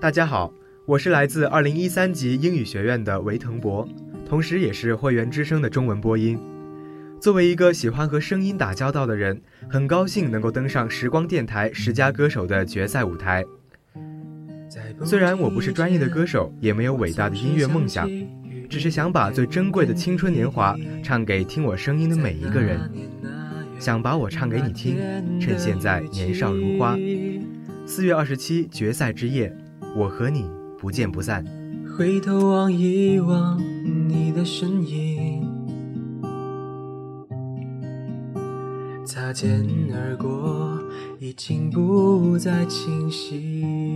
大家好，我是来自二零一三级英语学院的韦腾博，同时也是会员之声的中文播音。作为一个喜欢和声音打交道的人，很高兴能够登上时光电台十佳歌手的决赛舞台。虽然我不是专业的歌手，也没有伟大的音乐梦想，只是想把最珍贵的青春年华唱给听我声音的每一个人，想把我唱给你听，趁现在年少如花。四月二十七决赛之夜，我和你不见不散。回头望一望你的身影。擦肩而过，已经不再清晰。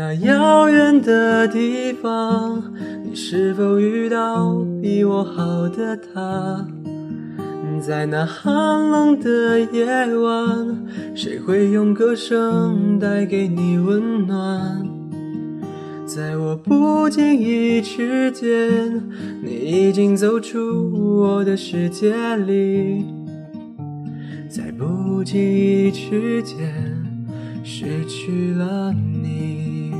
那遥远的地方，你是否遇到比我好的他？在那寒冷的夜晚，谁会用歌声带给你温暖？在我不经意之间，你已经走出我的世界里。在不经意之间，失去了你。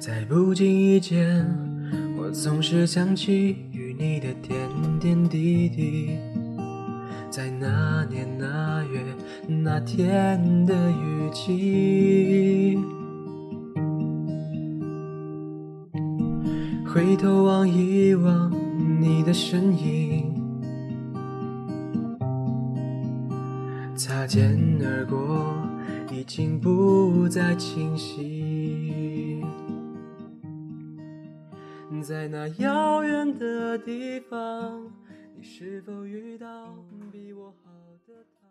在不经意间，我总是想起与你的点点滴滴。那天的雨季，回头望一望你的身影，擦肩而过，已经不再清晰。在那遥远的地方，你是否遇到比我好的他？